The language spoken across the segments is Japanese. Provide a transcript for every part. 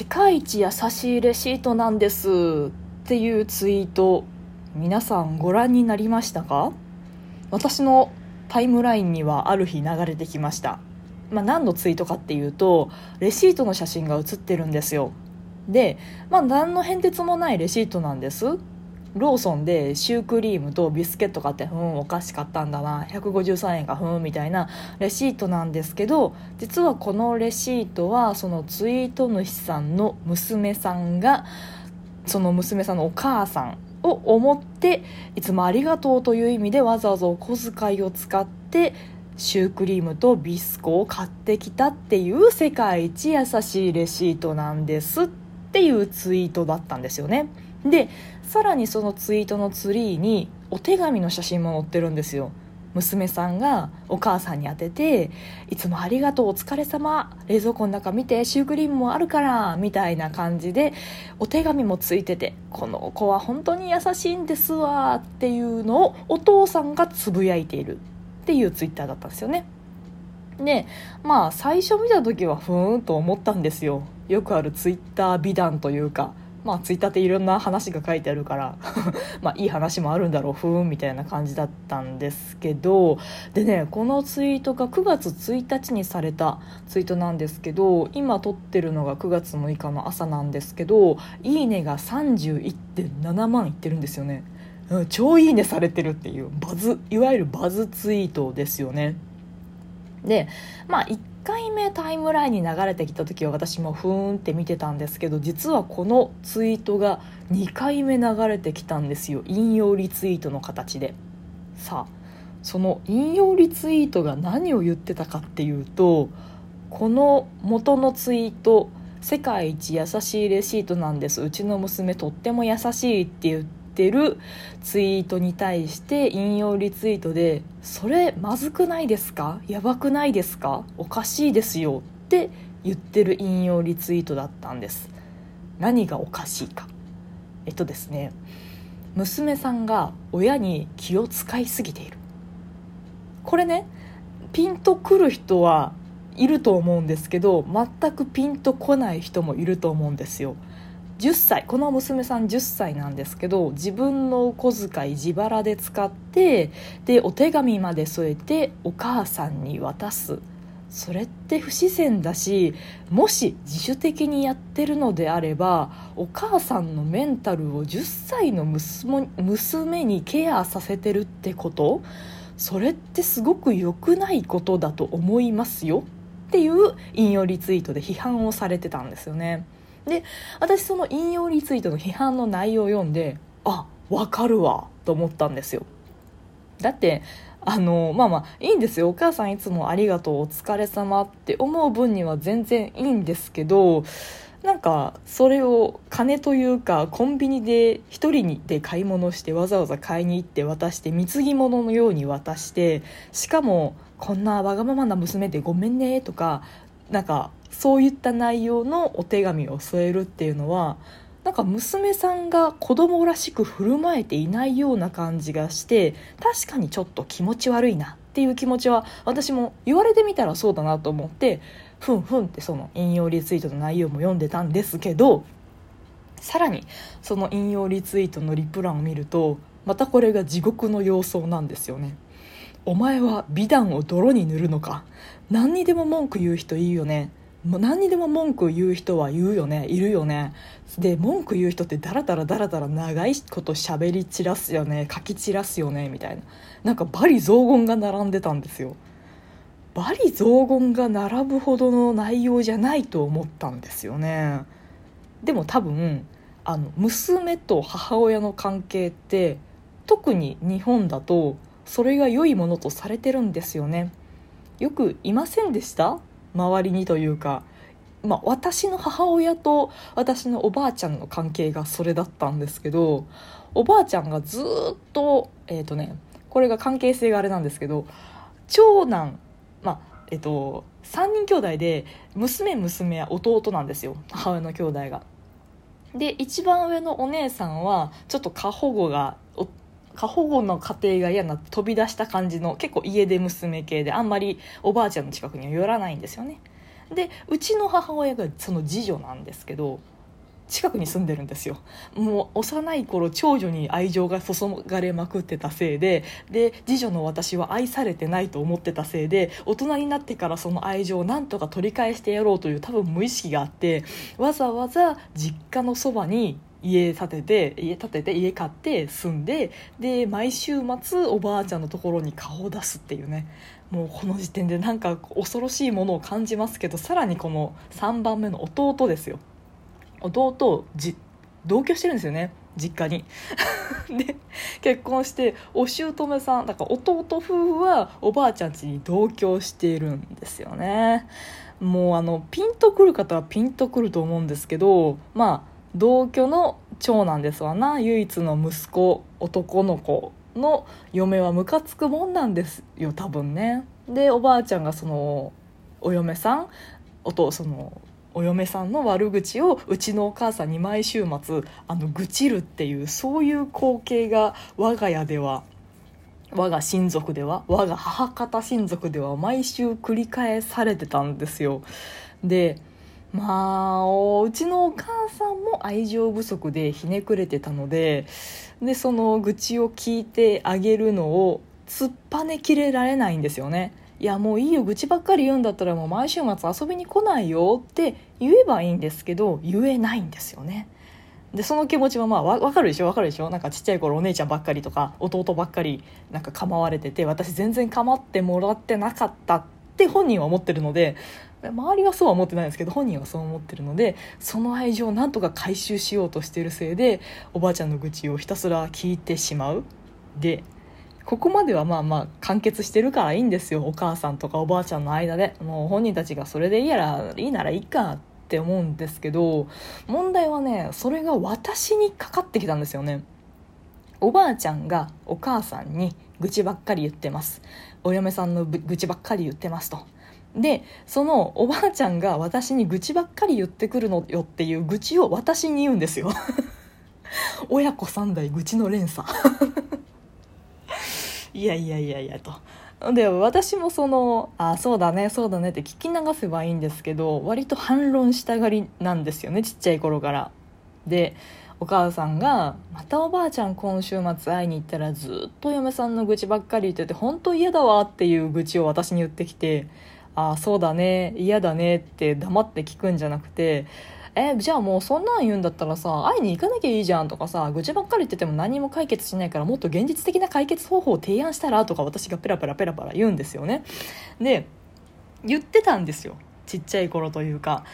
世界一優しいレシートなんですっていうツイート皆さんご覧になりましたか？私のタイムラインにはある日流れてきました、まあ、何のツイートかっていうとレシートの写真が写ってるんですよ。で、まあ、何の変哲もないレシートなんです。ローソンでシュークリームとビスケット買ってふんお菓子買ったんだな153円かふんみたいなレシートなんですけど実はこのレシートはそのツイート主さんの娘さんがその娘さんのお母さんを思っていつもありがとうという意味でわざわざお小遣いを使ってシュークリームとビスコを買ってきたっていう世界一優しいレシートなんですっていうツイートだったんですよね。でさらにそのツイートのツリーにお手紙の写真も載ってるんですよ。娘さんがお母さんに宛てて「いつもありがとうお疲れ様。冷蔵庫の中見てシュークリームもあるから」みたいな感じでお手紙もついてて「この子は本当に優しいんですわ」っていうのをお父さんがつぶやいている。っていうツイッターだったんですよね。でまあ最初見た時はふーんと思ったんですよ。よくあるツイッター美談というか。まあツイッターっていろんな話が書いてあるから まあいい話もあるんだろうふーんみたいな感じだったんですけどでねこのツイートが9月1日にされたツイートなんですけど今撮ってるのが9月6日の朝なんですけどいいねが31.7万いってるんですよね、うん、超いいねされてるっていうバズいわゆるバズツイートですよね。でまあ1回目タイムラインに流れてきた時は私もふーんって見てたんですけど実はこのツイートが2回目流れてきたんですよ。引用リツイートの形で。さあその引用リツイートが何を言ってたかっていうとこの元のツイート世界一優しいレシートなんです。うちの娘とっても優しいって言ってってるツイートに対して引用リツイートで「それまずくないですか？やばくないですか？おかしいですよ」って言ってる引用リツイートだったんです。何がおかしいか。えっとですね娘さんが親に気を使いすぎている。これねピンとくる人はいると思うんですけど全くピンとこない人もいると思うんですよ。10歳この娘さん10歳なんですけど自分のお小遣い自腹で使ってでお手紙まで添えてお母さんに渡すそれって不自然だしもし自主的にやってるのであればお母さんのメンタルを10歳の娘にケアさせてるってことそれってすごく良くないことだと思いますよっていう引用リツイートで批判をされてたんですよね。で私その引用リツイートの批判の内容を読んであわかるわと思ったんですよ。だってあのまあまあいいんですよ。お母さんいつもありがとうお疲れ様って思う分には全然いいんですけどなんかそれを金というかコンビニで1人で買い物してわざわざ買いに行って渡して貢ぎ物のように渡してしかもこんなわがままな娘でごめんねとかなんかそういった内容のお手紙を添えるっていうのはなんか娘さんが子供らしく振る舞えていないような感じがして確かにちょっと気持ち悪いなっていう気持ちは私も言われてみたらそうだなと思ってふんふんってその引用リツイートの内容も読んでたんですけどさらにその引用リツイートのリプランを見るとまたこれが地獄の様相なんですよね。お前は美談を泥に塗るのか？何にでも文句言う人いいよね。もう何にでも文句言う人は言うよね。いるよね。で文句言う人ってダラダラダラダラ長いこと喋り散らすよね。書き散らすよね。みたいな。なんか罵詈雑言が並んでたんですよ。罵詈雑言が並ぶほどの内容じゃないと思ったんですよね。でも多分あの娘と母親の関係って特に日本だとそれが良いものとされてるんですよね。よくいませんでした？周りにというか、まあ、私の母親と私のおばあちゃんの関係がそれだったんですけどおばあちゃんがずっとえっ、ー、とねこれが関係性があれなんですけど長男まあえっ、ー、と3人兄弟で娘娘は弟なんですよ。母親の兄弟が。で一番上のお姉さんはちょっと過保護が過保護の家庭が嫌な飛び出した感じの結構家出娘系であんまりおばあちゃんの近くには寄らないんですよね。でうちの母親がその次女なんですけど近くに住んでるんですよ。もう幼い頃長女に愛情が注がれまくってたせいでで次女の私は愛されてないと思ってたせいで大人になってからその愛情をなんとか取り返してやろうという多分無意識があってわざわざ実家のそばに家建てて家建てて家買って住んでで毎週末おばあちゃんのところに顔を出すっていうね。もうこの時点でなんか恐ろしいものを感じますけどさらにこの3番目の弟ですよ。弟じ同居してるんですよね。実家に。で結婚してお姑さんだから弟夫婦はおばあちゃん家に同居しているんですよねもうあのピンとくる方はピンとくると思うんですけどまあ同居の長男ですわな。唯一の息子男の子の嫁はムカつくもんなんですよ多分ね。でおばあちゃんがそのお嫁さんおとそのお嫁さんの悪口をうちのお母さんに毎週末あの愚痴るっていうそういう光景が我が家では我が親族では我が母方親族では毎週繰り返されてたんですよ。でまあうちのお母さんも愛情不足でひねくれてたのででその愚痴を聞いてあげるのを突っぱねきれられないんですよね。いやもういいよ愚痴ばっかり言うんだったらもう毎週末遊びに来ないよって言えばいいんですけど言えないんですよね。でその気持ちはまあわかるでしょ？わかるでしょ？なんかちっちゃい頃お姉ちゃんばっかりとか弟ばっかりなんか構われてて私全然構ってもらってなかったって本人は思ってるので周りはそうは思ってないんですけど本人はそう思ってるのでその愛情をなんとか回収しようとしてるせいでおばあちゃんの愚痴をひたすら聞いてしまう。でここまではまあまあ完結してるからいいんですよ。お母さんとかおばあちゃんの間で。もう本人たちがそれでいいやらいいならいいかって思うんですけど問題はねそれが私にかかってきたんですよね。おばあちゃんがお母さんに愚痴ばっかり言ってます。お嫁さんの愚痴ばっかり言ってますと。でそのおばあちゃんが私に愚痴ばっかり言ってくるのよっていう愚痴を私に言うんですよ。親子3代愚痴の連鎖。いやいやいやいやと。で私もそのあそうだねそうだねって聞き流せばいいんですけど割と反論したがりなんですよねちっちゃい頃から。でお母さんが「またおばあちゃん今週末会いに行ったらずっと嫁さんの愚痴ばっかり言ってて本当嫌だわ」っていう愚痴を私に言ってきて「ああそうだね嫌だね」って黙って聞くんじゃなくてえじゃあもうそんなん言うんだったらさ会いに行かなきゃいいじゃんとかさ愚痴ばっかり言ってても何も解決しないからもっと現実的な解決方法を提案したらとか私がペラペラペラペラ言うんですよね。で言ってたんですよ。ちっちゃい頃というか。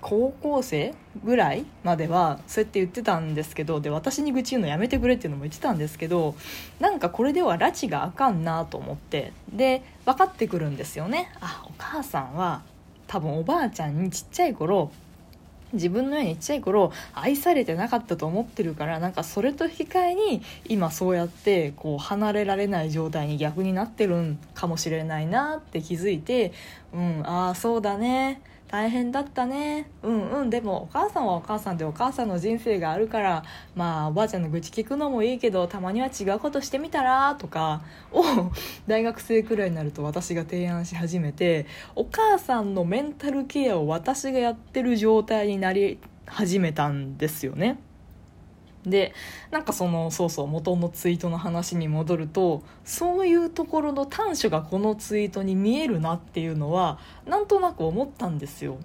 高校生ぐらいまではそうやって言ってたんですけどで私に愚痴言うのやめてくれっていうのも言ってたんですけどなんかこれでは拉致があかんなと思ってで分かってくるんですよね。あお母さんは多分おばあちゃんにちっちゃい頃自分のようにちっちゃい頃愛されてなかったと思ってるからなんかそれと引き換えに今そうやってこう離れられない状態に逆になってるんかもしれないなって気づいてうんああそうだね。大変だったねうんうんでもお母さんはお母さんでお母さんの人生があるからまあおばあちゃんの愚痴聞くのもいいけどたまには違うことしてみたらとかを大学生くらいになると私が提案し始めてお母さんのメンタルケアを私がやってる状態になり始めたんですよね。でなんかそのそうそう元のツイートの話に戻るとそういうところの短所がこのツイートに見えるなっていうのはなんとなく思ったんですよ。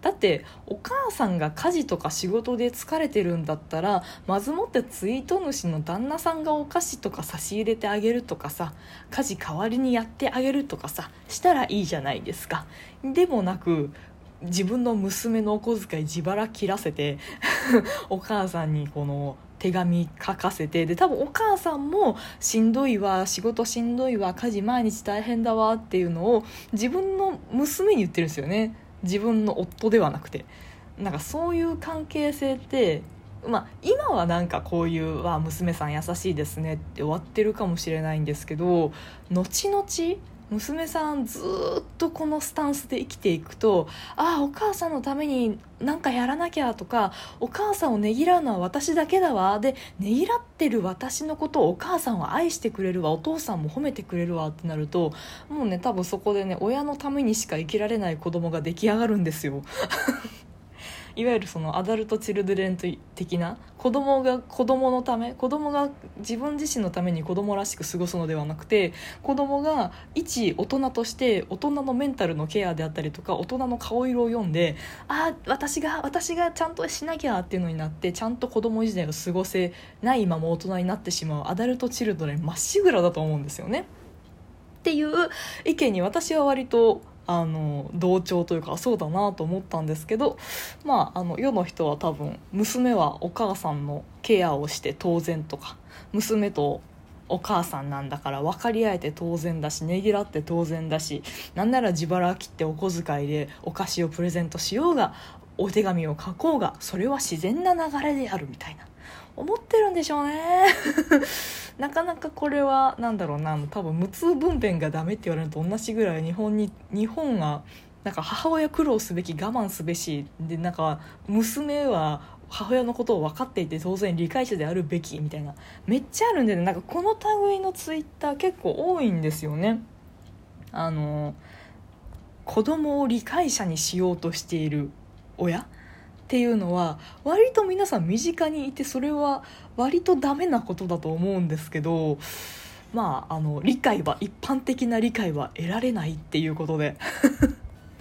だってお母さんが家事とか仕事で疲れてるんだったらまずもってツイート主の旦那さんがお菓子とか差し入れてあげるとかさ家事代わりにやってあげるとかさしたらいいじゃないですか。でもなく自分の娘のお小遣い自腹切らせて お母さんにこの手紙書かせてで多分お母さんもしんどいわ仕事しんどいわ家事毎日大変だわっていうのを自分の娘に言ってるんですよね。自分の夫ではなくて。なんかそういう関係性ってまあ今はなんかこういう「わ娘さん優しいですね」って終わってるかもしれないんですけど後々娘さんずっとこのスタンスで生きていくとああお母さんのために何かやらなきゃとかお母さんをねぎらうのは私だけだわ。でねぎらってる私のことをお母さんは愛してくれるわ。お父さんも褒めてくれるわ。ってなるともうね多分そこでね親のためにしか生きられない子供が出来上がるんですよ。いわゆるそのアダルト・チルドレン的な子供が子供のため子供が自分自身のために子供らしく過ごすのではなくて子供が一大人として大人のメンタルのケアであったりとか大人の顔色を読んでああ私が私がちゃんとしなきゃっていうのになってちゃんと子供時代を過ごせないまま大人になってしまうアダルト・チルドレンまっしぐらだと思うんですよね。っていう意見に私は割とあの同調というかそうだなと思ったんですけどまああの世の人は多分娘はお母さんのケアをして当然とか娘とお母さんなんだから分かり合えて当然だしねぎらって当然だしなんなら自腹切ってお小遣いでお菓子をプレゼントしようがお手紙を書こうがそれは自然な流れであるみたいな。思ってるんでしょうね なかなかこれは何だろうな多分無痛分娩がダメって言われると同じぐらい日本に日本がなんか母親苦労すべき我慢すべしでなんか娘は母親のことを分かっていて当然理解者であるべきみたいなめっちゃあるんで、ね、なんかこの類のツイッター結構多いんですよね。あの子供を理解者にしようとしている親っていうのは割と皆さん身近にいてそれは割とダメなことだと思うんですけどまああの理解は一般的な理解は得られないっていうことで。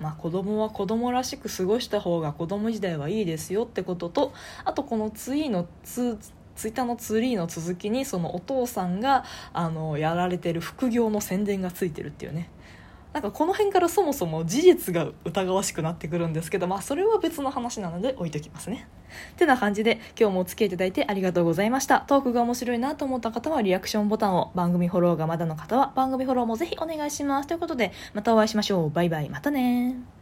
まあ子供は子供らしく過ごした方が子供時代はいいですよってこととあとこのツイのツツイッターのツリーの続きにそのお父さんがあのやられてる副業の宣伝がついてるっていうね。なんかこの辺からそもそも事実が疑わしくなってくるんですけど、まあそれは別の話なので置いときますね。ってな感じで今日もお付き合いいただいてありがとうございました。トークが面白いなと思った方はリアクションボタンを、番組フォローがまだの方は番組フォローもぜひお願いします。ということでまたお会いしましょう。バイバイ。またね